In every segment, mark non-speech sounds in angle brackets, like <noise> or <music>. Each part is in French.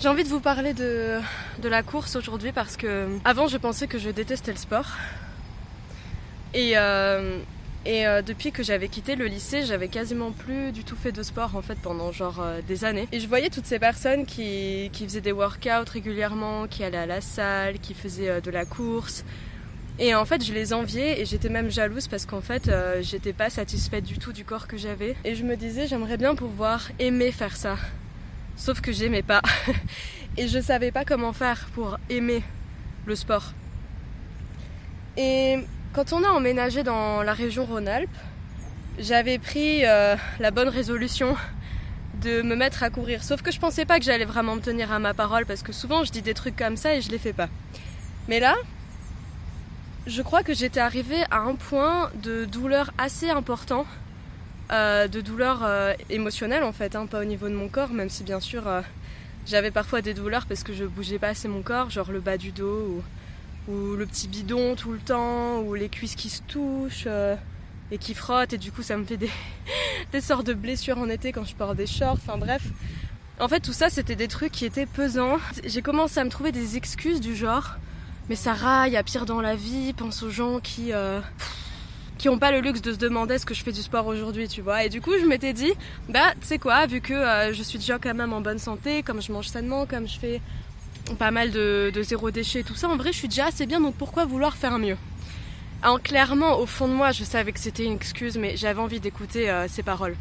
J'ai envie de vous parler de, la course aujourd'hui parce que avant je pensais que je détestais le sport. Et, euh, et euh, depuis que j'avais quitté le lycée, j'avais quasiment plus du tout fait de sport en fait pendant genre euh, des années. Et je voyais toutes ces personnes qui, qui faisaient des workouts régulièrement, qui allaient à la salle, qui faisaient de la course. Et en fait, je les enviais et j'étais même jalouse parce qu'en fait, j'étais pas satisfaite du tout du corps que j'avais. Et je me disais, j'aimerais bien pouvoir aimer faire ça. Sauf que j'aimais pas. <laughs> et je savais pas comment faire pour aimer le sport. Et quand on a emménagé dans la région Rhône-Alpes, j'avais pris euh, la bonne résolution de me mettre à courir. Sauf que je pensais pas que j'allais vraiment me tenir à ma parole parce que souvent je dis des trucs comme ça et je les fais pas. Mais là, je crois que j'étais arrivée à un point de douleur assez important, euh, de douleur euh, émotionnelle en fait, hein, pas au niveau de mon corps, même si bien sûr euh, j'avais parfois des douleurs parce que je bougeais pas assez mon corps, genre le bas du dos ou, le petit bidon tout le temps, ou les cuisses qui se touchent et qui frottent, et du coup ça me fait <laughs> des, sortes de blessures en été quand je porte des shorts, enfin bref. En fait tout ça c'était des trucs qui étaient pesants. J'ai commencé à me trouver des excuses du genre mais Sarah, il a pire dans la vie, pense aux gens qui qui ont pas le luxe de se demander ce que je fais du sport aujourd'hui, tu vois. Et du coup, je m'étais dit, bah, tu sais quoi, vu que euh, je suis déjà quand même en bonne santé, comme je mange sainement, comme je fais pas mal de, de zéro déchet, tout ça, en vrai, je suis déjà assez bien, donc pourquoi vouloir faire mieux? Alors, clairement, au fond de moi, je savais que c'était une excuse, mais j'avais envie d'écouter euh, ces paroles.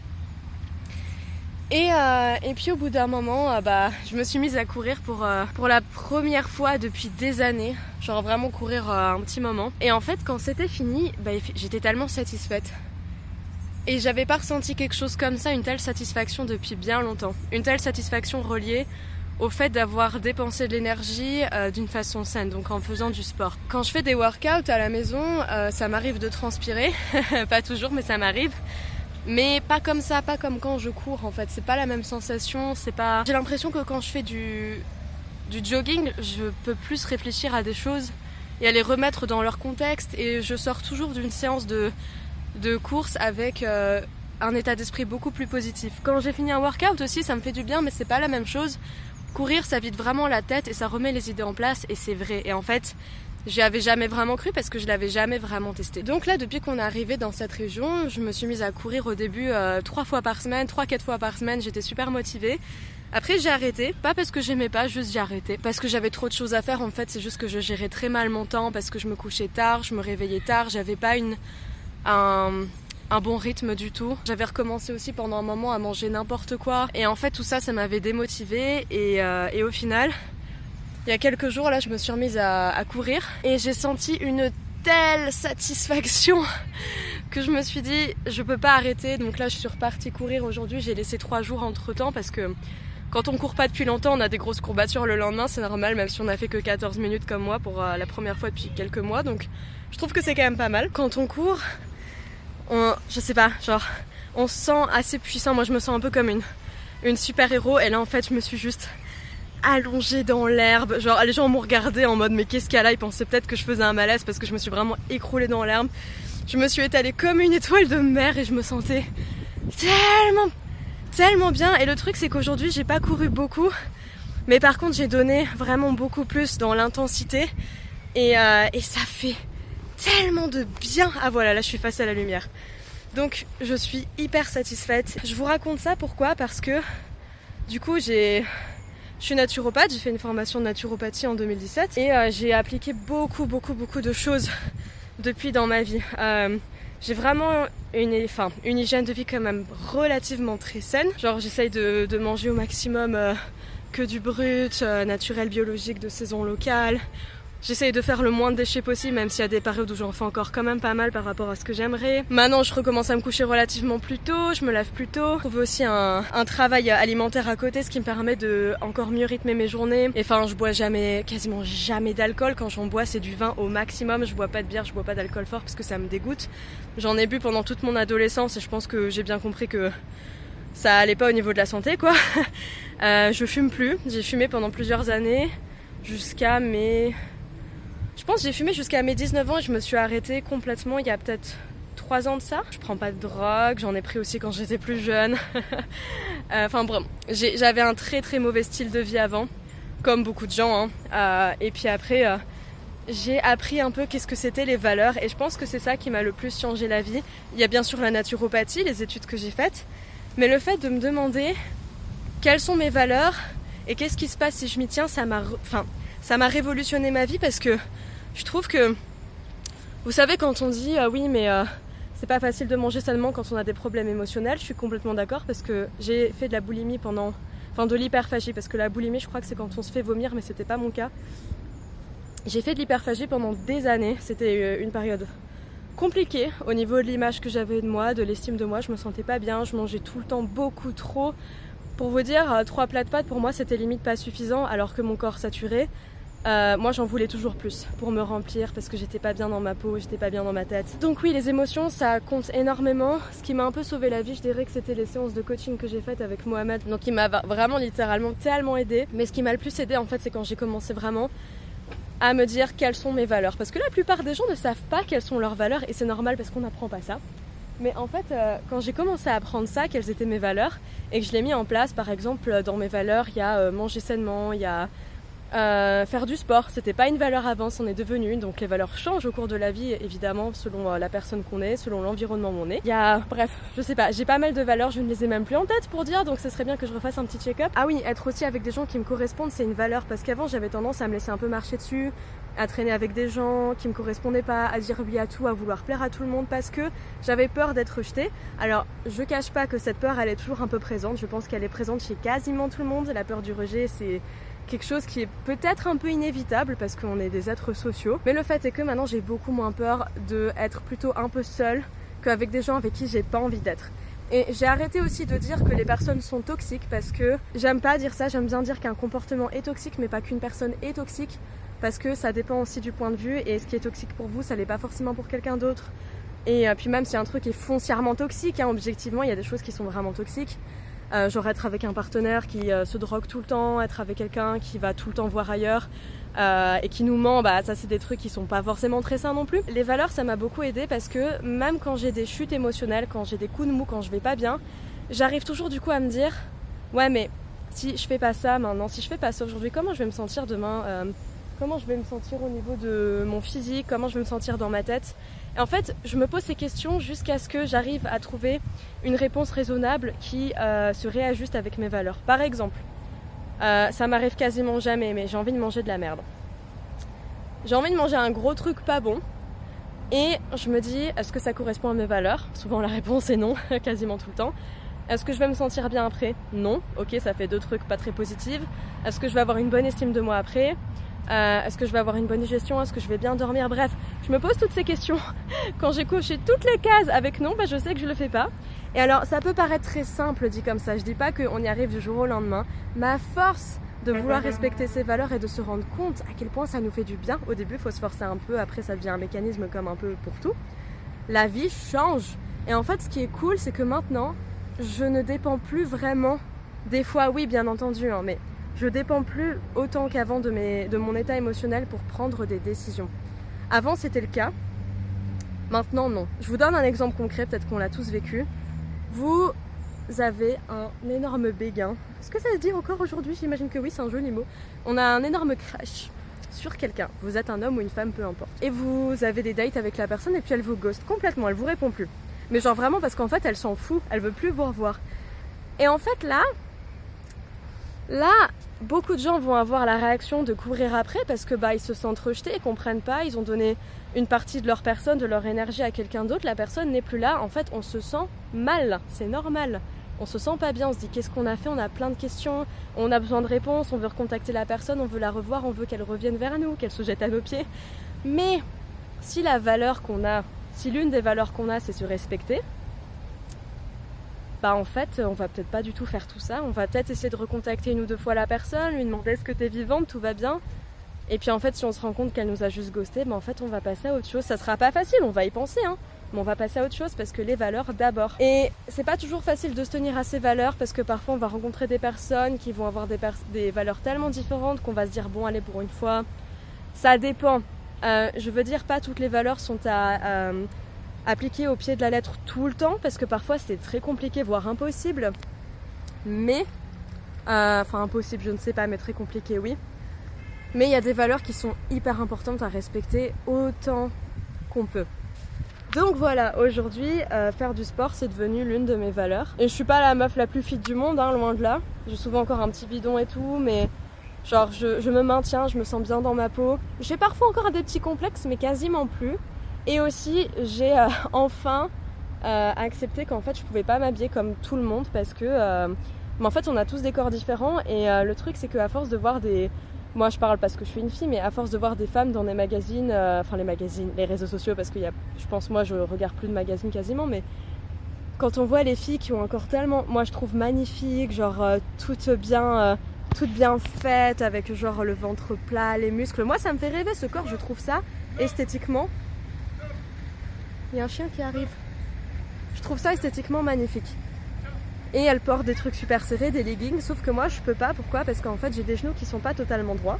Et, euh, et puis au bout d'un moment, euh, bah, je me suis mise à courir pour, euh, pour la première fois depuis des années. Genre vraiment courir euh, un petit moment. Et en fait, quand c'était fini, bah, j'étais tellement satisfaite. Et j'avais pas ressenti quelque chose comme ça, une telle satisfaction depuis bien longtemps. Une telle satisfaction reliée au fait d'avoir dépensé de l'énergie euh, d'une façon saine, donc en faisant du sport. Quand je fais des workouts à la maison, euh, ça m'arrive de transpirer, <laughs> pas toujours, mais ça m'arrive. Mais pas comme ça, pas comme quand je cours en fait. C'est pas la même sensation. C'est pas. J'ai l'impression que quand je fais du jogging, je peux plus réfléchir à des choses et à les remettre dans leur contexte. Et je sors toujours d'une séance de de course avec euh, un état d'esprit beaucoup plus positif. Quand j'ai fini un workout aussi, ça me fait du bien, mais c'est pas la même chose. Courir, ça vide vraiment la tête et ça remet les idées en place. Et c'est vrai. Et en fait, J'y avais jamais vraiment cru parce que je l'avais jamais vraiment testé. Donc là, depuis qu'on est arrivé dans cette région, je me suis mise à courir au début euh, trois fois par semaine, trois quatre fois par semaine. J'étais super motivée. Après, j'ai arrêté, pas parce que j'aimais pas, juste j'ai arrêté parce que j'avais trop de choses à faire. En fait, c'est juste que je gérais très mal mon temps parce que je me couchais tard, je me réveillais tard, j'avais pas une un bon rythme du tout. J'avais recommencé aussi pendant un moment à manger n'importe quoi. Et en fait, tout ça, ça m'avait démotivée. Et, euh, et au final, il y a quelques jours, là, je me suis remise à, courir et j'ai senti une telle satisfaction <laughs> que je me suis dit, je peux pas arrêter. Donc là, je suis repartie courir aujourd'hui. J'ai laissé trois jours entre temps parce que quand on court pas depuis longtemps, on a des grosses courbatures le lendemain, c'est normal, même si on a fait que 14 minutes comme moi pour euh, la première fois depuis quelques mois. Donc je trouve que c'est quand même pas mal. Quand on court, on, je sais pas, genre, on se sent assez puissant. Moi, je me sens un peu comme une, une super héros. Et là, en fait, je me suis juste allongée dans l'herbe. Genre, les gens m'ont regardé en mode, mais qu'est-ce qu'il y a? Ils pensaient peut-être que je faisais un malaise parce que je me suis vraiment écroulée dans l'herbe. Je me suis étalée comme une étoile de mer et je me sentais tellement, tellement bien. Et le truc, c'est qu'aujourd'hui, j'ai pas couru beaucoup. Mais par contre, j'ai donné vraiment beaucoup plus dans l'intensité. Et, euh, et ça fait tellement de bien. Ah voilà, là, je suis face à la lumière. Donc, je suis hyper satisfaite. Je vous raconte ça pourquoi? Parce que, du coup, j'ai je suis naturopathe, j'ai fait une formation de naturopathie en 2017 et euh, j'ai appliqué beaucoup, beaucoup, beaucoup de choses <laughs> depuis dans ma vie. Euh, j'ai vraiment une, enfin, une hygiène de vie quand même relativement très saine. Genre j'essaye de, manger au maximum euh, que du brut, naturel, biologique, de saison locale. J'essaye de faire le moins de déchets possible, même s'il y a des périodes où j'en fais encore quand même pas mal par rapport à ce que j'aimerais. Maintenant, je recommence à me coucher relativement plus tôt, je me lave plus tôt. Je trouve aussi un, travail alimentaire à côté, ce qui me permet de encore mieux rythmer mes journées. Et enfin, je bois jamais, quasiment jamais d'alcool. Quand j'en bois, c'est du vin au maximum. Je bois pas de bière, je bois pas d'alcool fort parce que ça me dégoûte. J'en ai bu pendant toute mon adolescence et je pense que j'ai bien compris que ça allait pas au niveau de la santé, quoi. <laughs> euh, je fume plus. J'ai fumé pendant plusieurs années jusqu'à mes je pense j'ai fumé jusqu'à mes 19 ans et je me suis arrêtée complètement il y a peut-être 3 ans de ça. Je prends pas de drogue, j'en ai pris aussi quand j'étais plus jeune. <laughs> enfin bon, j'avais un très très mauvais style de vie avant. comme beaucoup de gens. Hein. et puis après, j'ai appris un peu qu'est-ce que c'était les valeurs et je pense que c'est ça qui m'a le plus changé la vie. Il y a bien sûr la naturopathie, les études que j'ai faites, mais le fait de me demander quelles sont mes valeurs et qu'est-ce qui se passe si je m'y tiens, ça m'a enfin, ça m'a révolutionné ma vie parce que je trouve que vous savez quand on dit ah oui mais euh, c'est pas facile de manger seulement quand on a des problèmes émotionnels, je suis complètement d'accord parce que j'ai fait de la boulimie pendant enfin de l'hyperphagie parce que la boulimie je crois que c'est quand on se fait vomir mais c'était pas mon cas. J'ai fait de l'hyperphagie pendant des années. C'était euh, une période compliquée au niveau de l'image que j'avais de moi, de l'estime de moi. Je me sentais pas bien, je mangeais tout le temps beaucoup trop. Pour vous dire, euh, trois plats de pâtes pour moi c'était limite pas suffisant alors que mon corps saturait. Euh, moi j'en voulais toujours plus pour me remplir parce que j'étais pas bien dans ma peau, j'étais pas bien dans ma tête. Donc oui les émotions ça compte énormément. Ce qui m'a un peu sauvé la vie je dirais que c'était les séances de coaching que j'ai faites avec Mohamed. Donc il m'a vraiment littéralement tellement aidé. Mais ce qui m'a le plus aidé en fait c'est quand j'ai commencé vraiment à me dire quelles sont mes valeurs. Parce que la plupart des gens ne savent pas quelles sont leurs valeurs et c'est normal parce qu'on n'apprend pas ça. Mais en fait, euh, quand j'ai commencé à apprendre ça, quelles étaient mes valeurs, et que je l'ai mis en place, par exemple, dans mes valeurs, il y a euh, manger sainement, il y a euh, faire du sport, c'était pas une valeur avant, c'en est devenu. Donc les valeurs changent au cours de la vie, évidemment, selon euh, la personne qu'on est, selon l'environnement où on est. Il y a, bref, je sais pas, j'ai pas mal de valeurs, je ne les ai même plus en tête pour dire, donc ce serait bien que je refasse un petit check-up. Ah oui, être aussi avec des gens qui me correspondent, c'est une valeur, parce qu'avant j'avais tendance à me laisser un peu marcher dessus, à traîner avec des gens qui me correspondaient pas, à dire oui à tout, à vouloir plaire à tout le monde, parce que j'avais peur d'être rejetée. Alors, je cache pas que cette peur, elle est toujours un peu présente. Je pense qu'elle est présente chez quasiment tout le monde. La peur du rejet, c'est quelque chose qui est peut-être un peu inévitable parce qu'on est des êtres sociaux. Mais le fait est que maintenant j'ai beaucoup moins peur d'être plutôt un peu seule qu'avec des gens avec qui j'ai pas envie d'être. Et j'ai arrêté aussi de dire que les personnes sont toxiques parce que j'aime pas dire ça, j'aime bien dire qu'un comportement est toxique mais pas qu'une personne est toxique parce que ça dépend aussi du point de vue et ce qui est toxique pour vous, ça l'est pas forcément pour quelqu'un d'autre. Et euh, puis même si un truc est foncièrement toxique, hein, objectivement, il y a des choses qui sont vraiment toxiques. Euh, genre être avec un partenaire qui euh, se drogue tout le temps, être avec quelqu'un qui va tout le temps voir ailleurs euh, et qui nous ment, bah ça c'est des trucs qui sont pas forcément très sains non plus. Les valeurs ça m'a beaucoup aidé parce que même quand j'ai des chutes émotionnelles, quand j'ai des coups de mou, quand je vais pas bien, j'arrive toujours du coup à me dire ouais mais si je fais pas ça maintenant, si je fais pas ça aujourd'hui, comment je vais me sentir demain Comment je vais me sentir au niveau de mon physique Comment je vais me sentir dans ma tête? En fait, je me pose ces questions jusqu'à ce que j'arrive à trouver une réponse raisonnable qui euh, se réajuste avec mes valeurs. Par exemple, euh, ça m'arrive quasiment jamais, mais j'ai envie de manger de la merde. J'ai envie de manger un gros truc pas bon. Et je me dis, est-ce que ça correspond à mes valeurs? Souvent la réponse est non, <laughs> quasiment tout le temps. Est-ce que je vais me sentir bien après? Non. Ok, ça fait deux trucs pas très positifs. Est-ce que je vais avoir une bonne estime de moi après? Euh, Est-ce que je vais avoir une bonne digestion? Est-ce que je vais bien dormir? Bref, je me pose toutes ces questions. <laughs> Quand j'ai coché toutes les cases avec non, bah, je sais que je le fais pas. Et alors, ça peut paraître très simple dit comme ça. Je dis pas qu'on y arrive du jour au lendemain. Ma force de vouloir respecter ses valeurs et de se rendre compte à quel point ça nous fait du bien. Au début, il faut se forcer un peu. Après, ça devient un mécanisme comme un peu pour tout. La vie change. Et en fait, ce qui est cool, c'est que maintenant, je ne dépends plus vraiment. Des fois, oui, bien entendu, hein, mais je dépends plus autant qu'avant de, de mon état émotionnel pour prendre des décisions. Avant c'était le cas, maintenant non. Je vous donne un exemple concret, peut-être qu'on l'a tous vécu. Vous avez un énorme béguin. Est-ce que ça se dit encore aujourd'hui? J'imagine que oui, c'est un joli mot. On a un énorme crash sur quelqu'un. Vous êtes un homme ou une femme, peu importe. Et vous avez des dates avec la personne et puis elle vous ghost complètement, elle vous répond plus. Mais genre vraiment parce qu'en fait elle s'en fout, elle veut plus vous revoir. Et en fait là, là, beaucoup de gens vont avoir la réaction de courir après parce que bah ils se sentent rejetés, ils comprennent pas, ils ont donné une partie de leur personne, de leur énergie à quelqu'un d'autre, la personne n'est plus là, en fait on se sent mal, c'est normal. On se sent pas bien, on se dit qu'est-ce qu'on a fait, on a plein de questions, on a besoin de réponses, on veut recontacter la personne, on veut la revoir, on veut qu'elle revienne vers nous, qu'elle se jette à nos pieds. Mais si la valeur qu'on a, si l'une des valeurs qu'on a c'est se respecter, bah en fait on va peut-être pas du tout faire tout ça, on va peut-être essayer de recontacter une ou deux fois la personne, lui demander est-ce que t'es vivante, tout va bien. Et puis en fait si on se rend compte qu'elle nous a juste ghosté, bah en fait on va passer à autre chose. Ça sera pas facile, on va y penser hein. Mais on va passer à autre chose parce que les valeurs d'abord. Et c'est pas toujours facile de se tenir à ces valeurs parce que parfois on va rencontrer des personnes qui vont avoir des, valeurs tellement différentes qu'on va se dire bon allez pour une fois. Ça dépend. Euh, je veux dire pas toutes les valeurs sont à, euh, appliquer au pied de la lettre tout le temps, parce que parfois c'est très compliqué, voire impossible. Mais Euh, enfin, impossible, je ne sais pas, mais très compliqué, oui. Mais il y a des valeurs qui sont hyper importantes à respecter autant qu'on peut. Donc voilà, aujourd'hui, euh, faire du sport, c'est devenu l'une de mes valeurs. Et je suis pas la meuf la plus fit du monde, hein, loin de là. J'ai souvent encore un petit bidon et tout, mais genre je, me maintiens, je me sens bien dans ma peau. J'ai parfois encore des petits complexes, mais quasiment plus. Et aussi, j'ai euh, <laughs> enfin euh, accepté qu'en fait, je pouvais pas m'habiller comme tout le monde parce que, mais en fait, on a tous des corps différents. Et le truc, c'est qu'à force de voir des moi je parle parce que je suis une fille, mais à force de voir des femmes dans des magazines, euh, enfin les magazines, les réseaux sociaux, parce que y a, je pense moi je regarde plus de magazines quasiment, mais quand on voit les filles qui ont un corps tellement, moi je trouve magnifique, genre euh, toutes bien, euh, toutes bien faites, avec genre le ventre plat, les muscles, moi ça me fait rêver ce corps, je trouve ça esthétiquement. Il y a un chien qui arrive. Je trouve ça esthétiquement magnifique. Et elle porte des trucs super serrés, des leggings, sauf que moi je peux pas. Pourquoi? Parce qu'en fait j'ai des genoux qui sont pas totalement droits.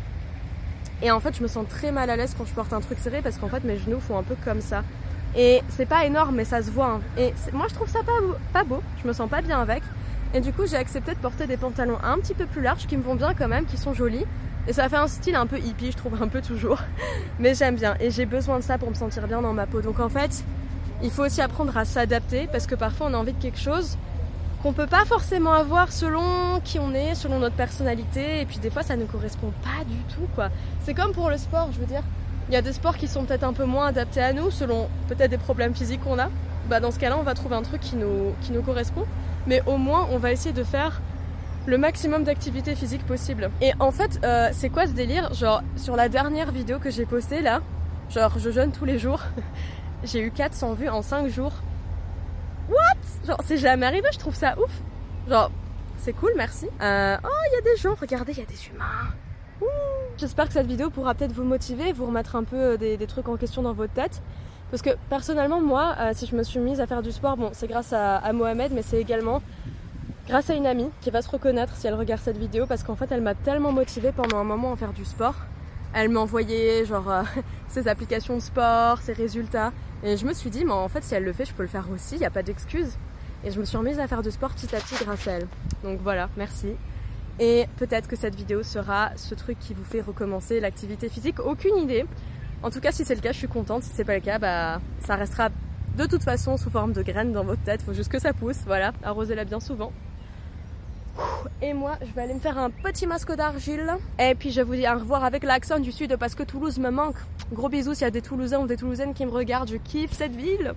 Et en fait je me sens très mal à l'aise quand je porte un truc serré parce qu'en fait mes genoux font un peu comme ça. Et c'est pas énorme mais ça se voit. Hein. Et moi je trouve ça pas beau, pas beau, je me sens pas bien avec. Et du coup j'ai accepté de porter des pantalons un petit peu plus larges qui me vont bien quand même, qui sont jolis. Et ça fait un style un peu hippie, je trouve un peu toujours. <laughs> Mais j'aime bien. Et j'ai besoin de ça pour me sentir bien dans ma peau. Donc en fait, il faut aussi apprendre à s'adapter parce que parfois on a envie de quelque chose qu'on peut pas forcément avoir selon qui on est, selon notre personnalité, et puis des fois ça ne correspond pas du tout quoi. C'est comme pour le sport, je veux dire, il y a des sports qui sont peut-être un peu moins adaptés à nous, selon peut-être des problèmes physiques qu'on a. Bah dans ce cas-là, on va trouver un truc qui nous, qui nous correspond, mais au moins on va essayer de faire le maximum d'activité physique possible. Et en fait, euh, c'est quoi ce délire? Genre, sur la dernière vidéo que j'ai postée là, genre je jeûne tous les jours, <laughs> j'ai eu 400 vues en 5 jours. What? Genre, c'est jamais arrivé, je trouve ça ouf. Genre, c'est cool, merci. Euh, oh, il y a des gens, regardez, il y a des humains. J'espère que cette vidéo pourra peut-être vous motiver, vous remettre un peu euh, des, trucs en question dans votre tête. Parce que personnellement, moi, euh, si je me suis mise à faire du sport, bon, c'est grâce à, Mohamed, mais c'est également grâce à une amie qui va se reconnaître si elle regarde cette vidéo, parce qu'en fait, elle m'a tellement motivée pendant un moment à faire du sport. Elle m'envoyait genre ses applications sport, ses résultats. Et je me suis dit, mais en fait, si elle le fait, je peux le faire aussi, il n'y a pas d'excuse. Et je me suis remise à faire du sport petit à petit grâce à elle. Donc voilà, merci. Et peut-être que cette vidéo sera ce truc qui vous fait recommencer l'activité physique. Aucune idée. En tout cas, si c'est le cas, je suis contente. Si c'est pas le cas, bah, ça restera de toute façon sous forme de graines dans votre tête. Faut juste que ça pousse. Voilà, arrosez-la bien souvent. Et moi, je vais aller me faire un petit masque d'argile. Et puis je vous dis au revoir avec l'accent du sud parce que Toulouse me manque. Gros bisous s'il y a des Toulousains ou des Toulousaines qui me regardent. Je kiffe cette ville.